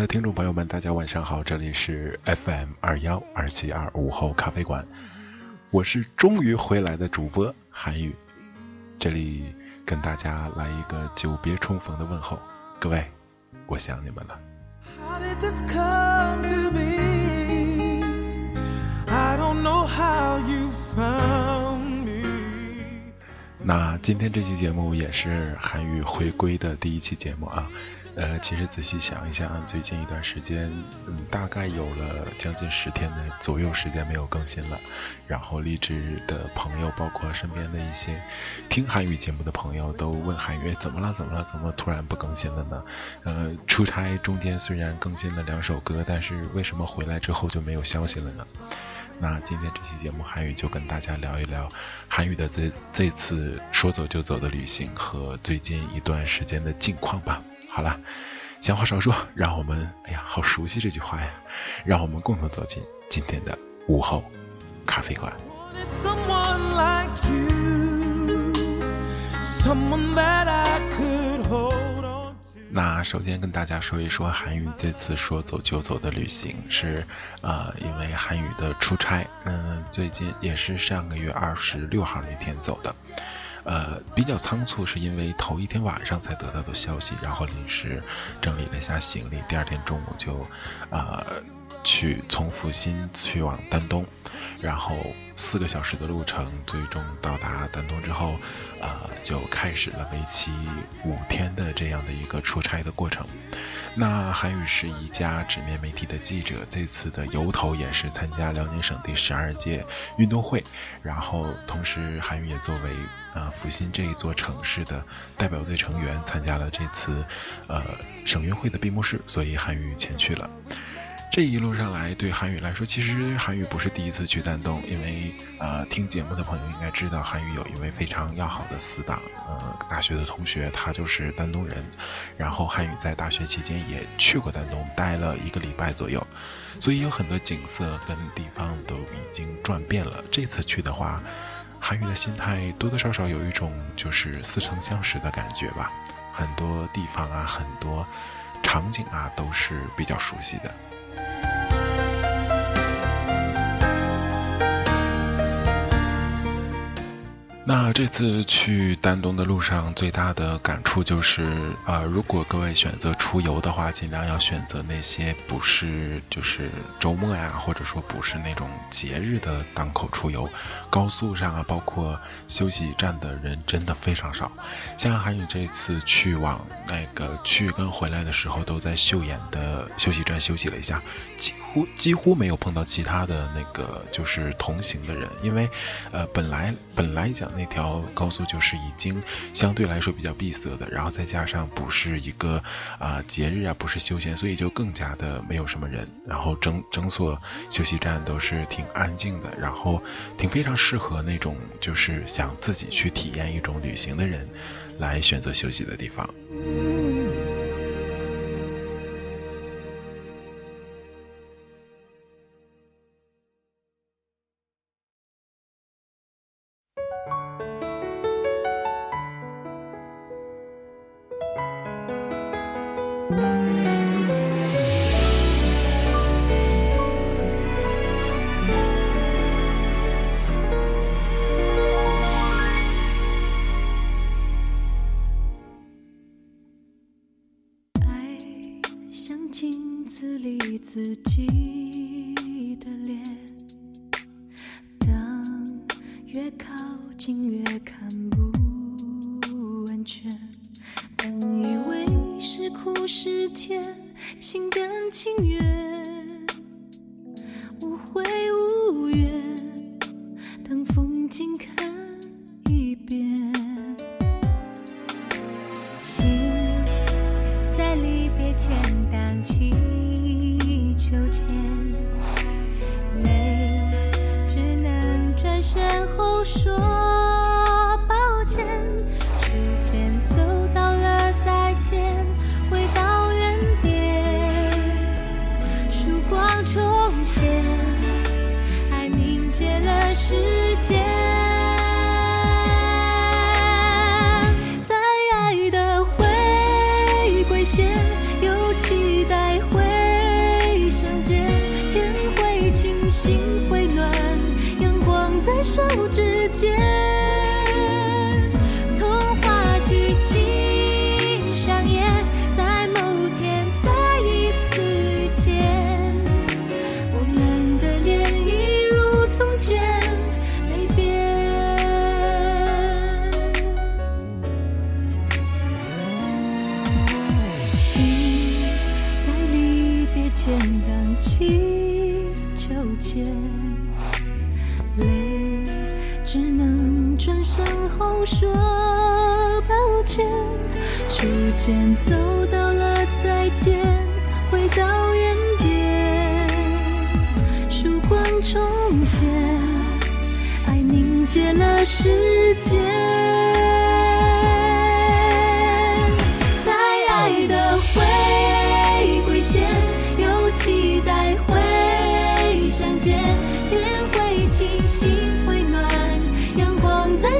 的听众朋友们，大家晚上好，这里是 FM 二幺二七二午后咖啡馆，我是终于回来的主播韩宇，这里跟大家来一个久别重逢的问候，各位，我想你们了。那今天这期节目也是韩宇回归的第一期节目啊。呃，其实仔细想一想，最近一段时间，嗯，大概有了将近十天的左右时间没有更新了。然后励志的朋友，包括身边的一些听韩语节目的朋友，都问韩语怎么了？怎么了？怎么突然不更新了呢？呃，出差中间虽然更新了两首歌，但是为什么回来之后就没有消息了呢？那今天这期节目，韩语就跟大家聊一聊韩语的这这次说走就走的旅行和最近一段时间的近况吧。好了，闲话少说，让我们哎呀，好熟悉这句话呀！让我们共同走进今天的午后咖啡馆。那首先跟大家说一说韩语这次说走就走的旅行是，呃，因为韩语的出差，嗯，最近也是上个月二十六号那天走的。呃，比较仓促，是因为头一天晚上才得到的消息，然后临时整理了一下行李，第二天中午就，呃，去从阜新去往丹东，然后四个小时的路程，最终到达丹东之后，呃，就开始了为期五天的这样的一个出差的过程。那韩宇是一家纸面媒体的记者，这次的由头也是参加辽宁省第十二届运动会，然后同时韩宇也作为。啊，阜新这一座城市的代表队成员参加了这次，呃，省运会的闭幕式，所以韩宇前去了。这一路上来，对韩宇来说，其实韩宇不是第一次去丹东，因为呃，听节目的朋友应该知道，韩宇有一位非常要好的死党，呃，大学的同学，他就是丹东人。然后韩宇在大学期间也去过丹东，待了一个礼拜左右，所以有很多景色跟地方都已经转遍了。这次去的话。韩语的心态多多少少有一种就是似曾相识的感觉吧，很多地方啊，很多场景啊，都是比较熟悉的。那这次去丹东的路上，最大的感触就是，呃，如果各位选择出游的话，尽量要选择那些不是就是周末呀，或者说不是那种节日的档口出游。高速上啊，包括休息站的人真的非常少。像韩宇这次去往那个去跟回来的时候，都在秀妍的休息站休息了一下，乎几乎没有碰到其他的那个就是同行的人，因为，呃，本来本来讲。那条高速就是已经相对来说比较闭塞的，然后再加上不是一个啊节日啊，不是休闲，所以就更加的没有什么人。然后整整所休息站都是挺安静的，然后挺非常适合那种就是想自己去体验一种旅行的人来选择休息的地方。Música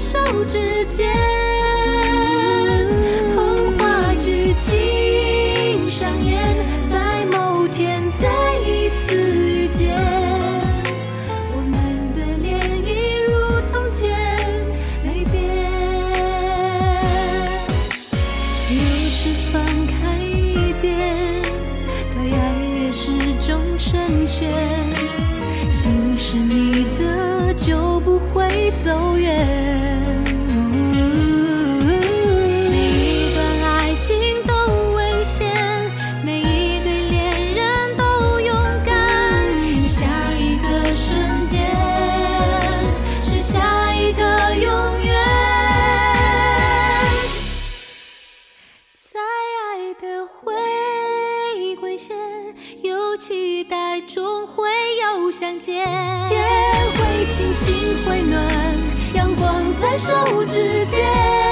手指间，的回归线，有期待，终会又相见。天会晴，心会暖，阳光在手指间。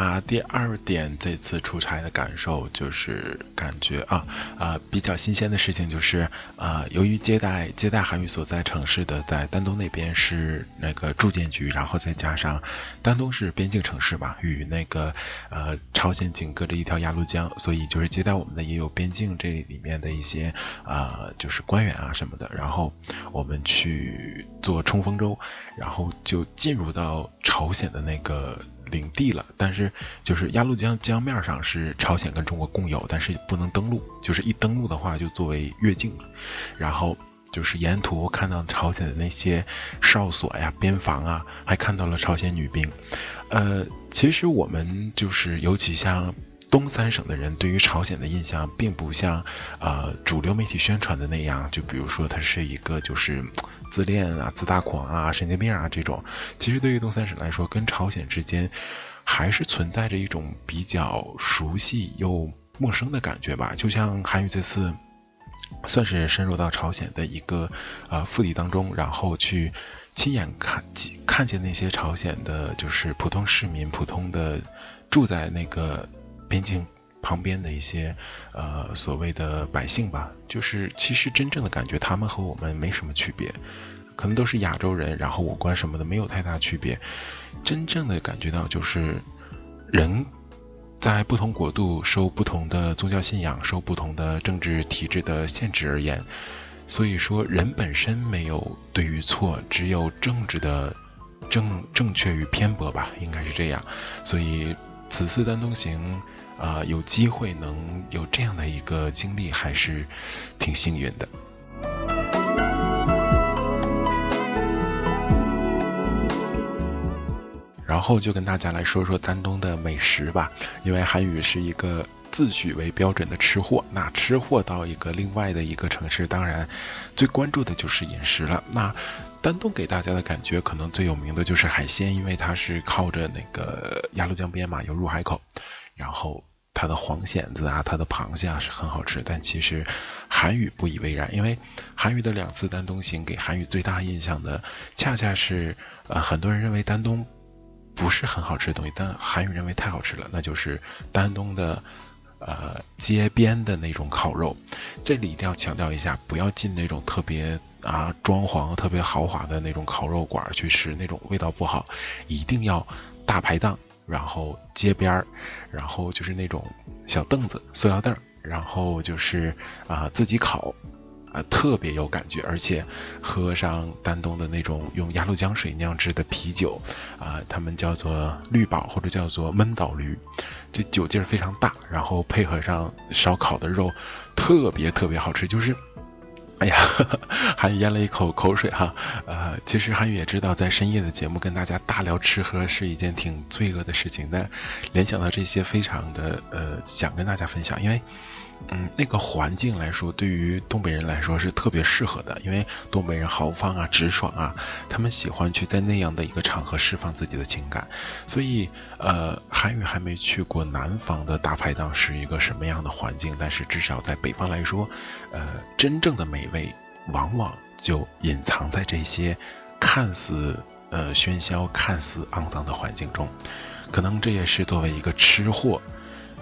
那第二点，这次出差的感受就是感觉啊啊、比较新鲜的事情就是啊、由于接待接待韩语所在城市的在丹东那边是那个住建局，然后再加上丹东是边境城市嘛，与那个呃朝鲜紧隔着一条鸭绿江，所以就是接待我们的也有边境这里面的一些啊、就是官员啊什么的，然后我们去坐冲锋舟，然后就进入到朝鲜的那个。领地了，但是就是鸭绿江江面上是朝鲜跟中国共有，但是不能登陆，就是一登陆的话就作为越境了。然后就是沿途看到朝鲜的那些哨所呀、边防啊，还看到了朝鲜女兵。呃，其实我们就是尤其像。东三省的人对于朝鲜的印象，并不像，呃，主流媒体宣传的那样。就比如说，他是一个就是自恋啊、自大狂啊、神经病啊这种。其实对于东三省来说，跟朝鲜之间还是存在着一种比较熟悉又陌生的感觉吧。就像韩宇这次算是深入到朝鲜的一个呃腹地当中，然后去亲眼看看见那些朝鲜的，就是普通市民、普通的住在那个边境旁边的一些呃所谓的百姓吧，就是其实真正的感觉，他们和我们没什么区别，可能都是亚洲人，然后五官什么的没有太大区别，真正的感觉到就是人在不同国度受不同的宗教信仰、受不同的政治体制的限制而言，所以说人本身没有对与错，只有政治的正正确与偏颇吧，应该是这样。所以此次丹东行，啊，有机会能有这样的一个经历，还是挺幸运的。然后就跟大家来说说丹东的美食吧，因为韩宇是一个自诩为标准的吃货。那吃货到一个另外的一个城市，当然最关注的就是饮食了。那丹东给大家的感觉，可能最有名的就是海鲜，因为它是靠着那个鸭绿江边嘛，有入海口。然后它的黄蚬子啊，它的螃蟹啊是很好吃。但其实韩宇不以为然，因为韩宇的两次丹东行给韩宇最大印象的，恰恰是呃很多人认为丹东。不是很好吃的东西，但韩语认为太好吃了，那就是丹东的，呃，街边的那种烤肉。这里一定要强调一下，不要进那种特别啊装潢特别豪华的那种烤肉馆去吃，那种味道不好。一定要大排档，然后街边儿，然后就是那种小凳子、塑料凳儿，然后就是啊自己烤。啊，特别有感觉，而且喝上丹东的那种用鸭绿江水酿制的啤酒，啊，他们叫做绿宝或者叫做闷倒驴，这酒劲儿非常大，然后配合上烧烤的肉，特别特别好吃。就是，哎呀，韩语咽了一口口水哈。呃，其实韩语也知道，在深夜的节目跟大家大聊吃喝是一件挺罪恶的事情，但联想到这些，非常的呃想跟大家分享，因为。嗯，那个环境来说，对于东北人来说是特别适合的，因为东北人豪放啊、直爽啊，他们喜欢去在那样的一个场合释放自己的情感。所以，呃，韩宇还没去过南方的大排档是一个什么样的环境，但是至少在北方来说，呃，真正的美味往往就隐藏在这些看似呃喧嚣、看似肮脏的环境中。可能这也是作为一个吃货。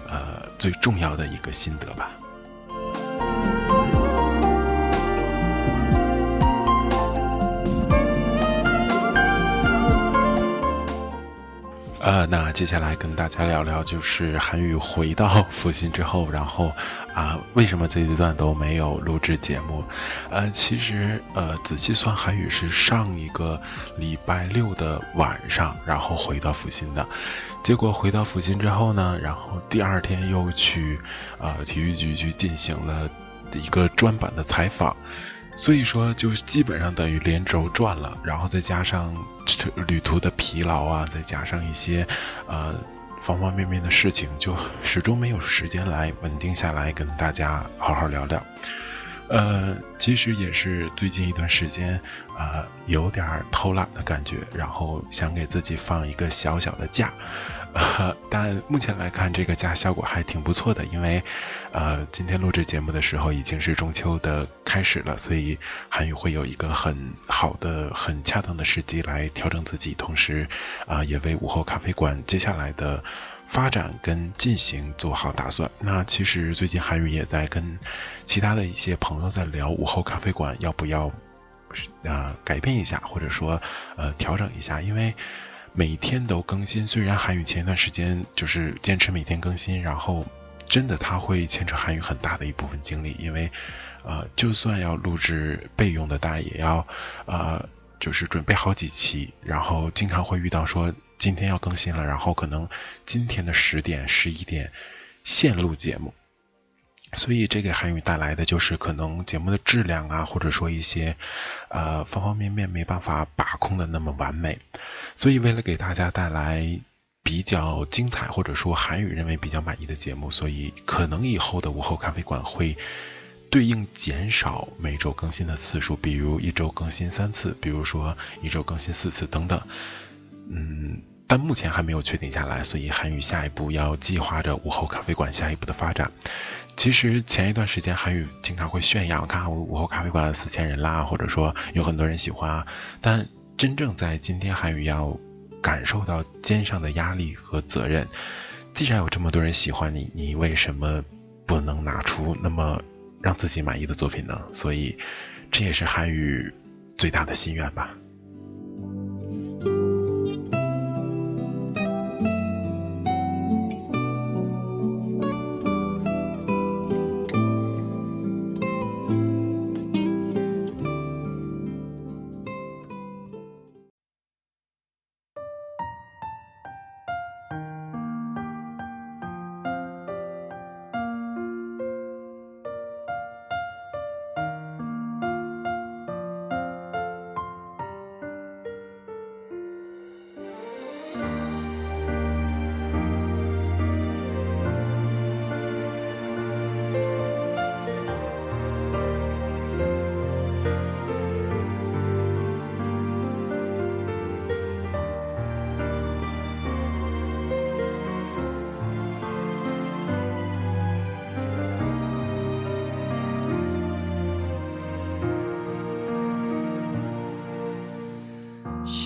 呃，最重要的一个心得吧。呃，那接下来跟大家聊聊，就是韩宇回到阜新之后，然后啊，为什么这一段都没有录制节目？呃，其实呃，仔细算，韩宇是上一个礼拜六的晚上，然后回到阜新的。结果回到阜新之后呢，然后第二天又去啊体育局去进行了一个专版的采访。所以说，就基本上等于连轴转了，然后再加上旅途的疲劳啊，再加上一些，呃，方方面面的事情，就始终没有时间来稳定下来跟大家好好聊聊。呃，其实也是最近一段时间，呃，有点偷懒的感觉，然后想给自己放一个小小的假。但目前来看，这个假效果还挺不错的，因为，呃，今天录制节目的时候已经是中秋的开始了，所以韩宇会有一个很好的、很恰当的时机来调整自己，同时，啊，也为午后咖啡馆接下来的发展跟进行做好打算。那其实最近韩宇也在跟其他的一些朋友在聊午后咖啡馆要不要，啊，改变一下，或者说，呃，调整一下，因为。每天都更新，虽然韩语前一段时间就是坚持每天更新，然后真的他会牵扯韩语很大的一部分精力，因为，呃，就算要录制备用的带，也要，呃，就是准备好几期，然后经常会遇到说今天要更新了，然后可能今天的十点、十一点现录节目。所以，这给韩语带来的就是可能节目的质量啊，或者说一些，呃，方方面面没办法把控的那么完美。所以，为了给大家带来比较精彩，或者说韩语认为比较满意的节目，所以可能以后的午后咖啡馆会对应减少每周更新的次数，比如一周更新三次，比如说一周更新四次等等。嗯，但目前还没有确定下来，所以韩语下一步要计划着午后咖啡馆下一步的发展。其实前一段时间，韩宇经常会炫耀，看我午后咖啡馆四千人啦，或者说有很多人喜欢。但真正在今天，韩宇要感受到肩上的压力和责任。既然有这么多人喜欢你，你为什么不能拿出那么让自己满意的作品呢？所以，这也是韩宇最大的心愿吧。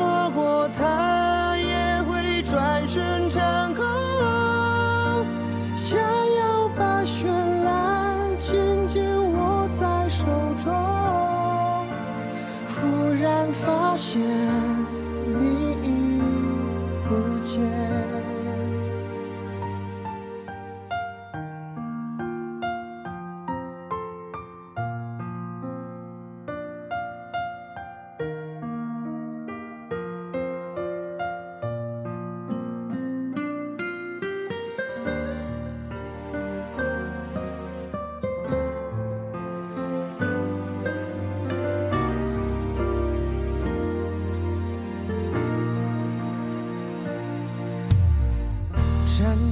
说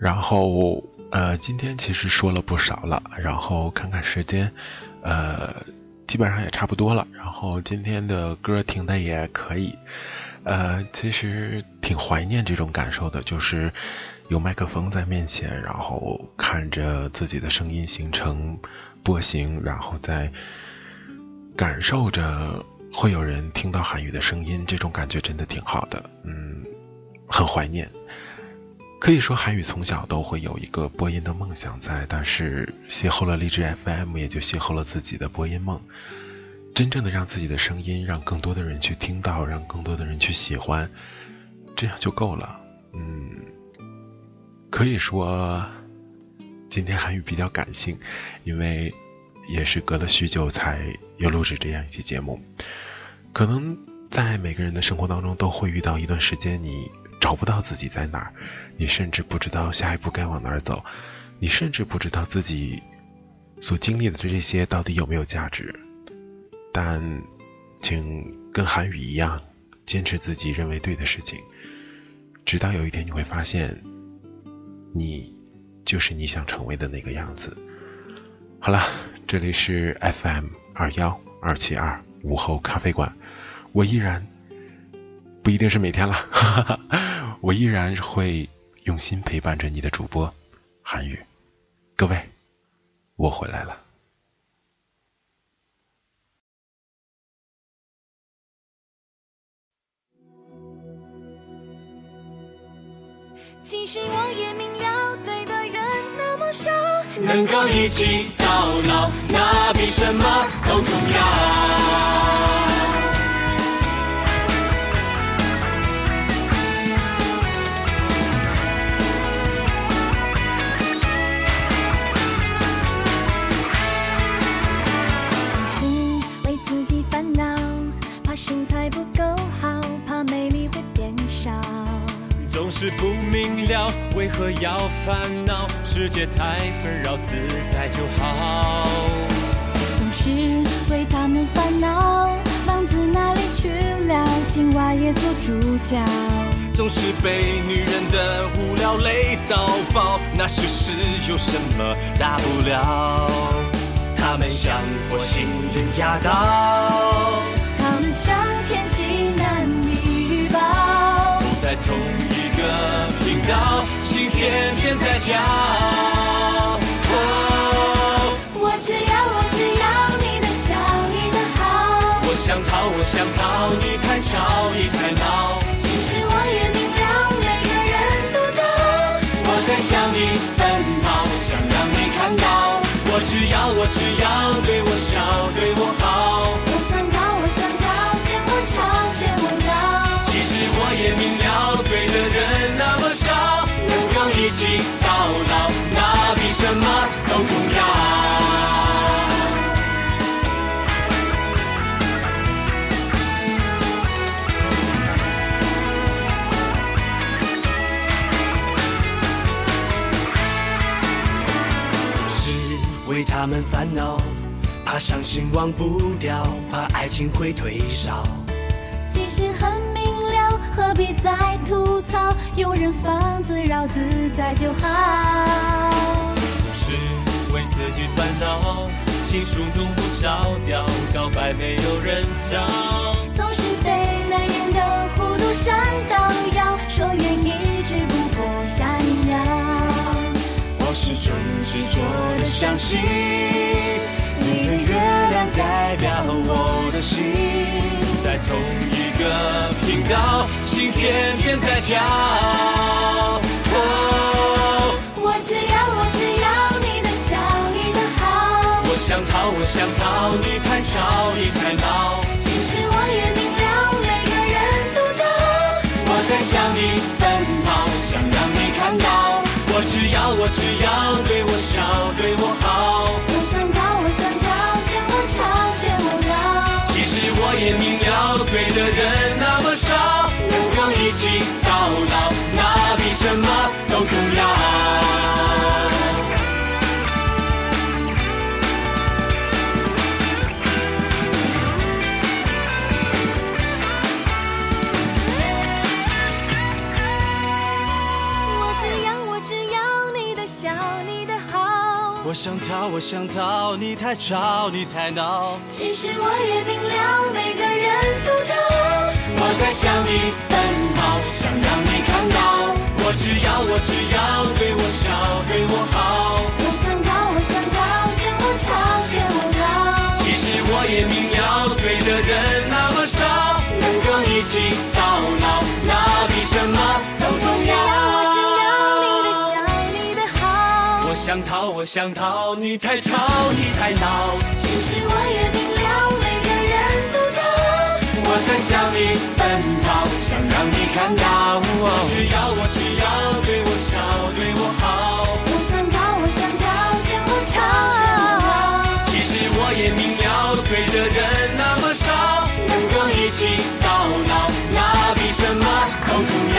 然后呃，今天其实说了不少了，然后看看时间，呃，基本上也差不多了。然后今天的歌听的也可以，呃，其实挺怀念这种感受的，就是有麦克风在面前，然后看着自己的声音形成波形，然后再感受着会有人听到韩语的声音，这种感觉真的挺好的，嗯，很怀念。可以说，韩语从小都会有一个播音的梦想在，但是邂逅了荔枝 FM，也就邂逅了自己的播音梦。真正的让自己的声音让更多的人去听到，让更多的人去喜欢，这样就够了。嗯，可以说今天韩语比较感性，因为也是隔了许久才又录制这样一期节目。可能在每个人的生活当中都会遇到一段时间，你。找不到自己在哪儿，你甚至不知道下一步该往哪儿走，你甚至不知道自己所经历的这些到底有没有价值。但，请跟韩语一样，坚持自己认为对的事情，直到有一天你会发现，你就是你想成为的那个样子。好了，这里是 FM 二幺二七二午后咖啡馆，我依然。不一定是每天了，哈哈哈我依然会用心陪伴着你的主播韩宇各位我回来了。其实我也明了对的人那么少能够一起到老那比什么都重要。怕身材不够好，怕美丽会变少。总是不明了，为何要烦恼？世界太纷扰，自在就好。总是为他们烦恼，浪子哪里去了？青蛙也做主角。总是被女人的无聊累到爆，那些事有什么大不了？他们像火星人驾到，在同一个频道，心偏偏在跳。哦我只要，我只要你的笑，你的好。我想逃，我想逃，你太吵，你太闹。其实我也明了，每个人都骄傲。我在向你奔跑，想让你看到。我只要，我只要对我笑，对我好。一起到老，那比什么都重要。总是为他们烦恼，怕伤心忘不掉，怕爱情会退烧。其实很何必再吐槽？有人放自扰，自在就好。总是为自己烦恼，情书总不着调，告白没有人教。总是被男人的糊涂闪到腰，说愿意只不过下一秒。我始终执着的相信，你的月亮代表我的心，在同一个频道，心偏偏在跳。哦，我只要，我只要你的笑，你的好。我想逃，我想逃，你太吵，你太闹。其实我也明了，每个人都骄傲。我在向你奔跑，想让你看到。我只要，我只要对我笑，对我好。我想逃，我想逃，嫌我吵，嫌我闹。其实我也明了，对的人那么少，一起到老，那比什么都重要。我只要，我只要你的笑，你的好。我想逃，我想逃，你太吵，你太闹。其实我也明了，每个人都骄傲。我在想你让你看到。我只要，我只要对我笑，对我好。我想逃，我想逃，嫌我吵，嫌我闹。其实我也明了，对的人那么少，能够一起到老，那比什么都重要我只要。你的笑，你的好。我想逃，我想逃，你太吵，你太闹。其实我也明了，我在向你奔跑，想让你看到。我只要我只要对我笑，对我好。我想逃，我想逃，嫌我吵。其实我也明了，对的人那么少，能够一起到老，那比什么都重。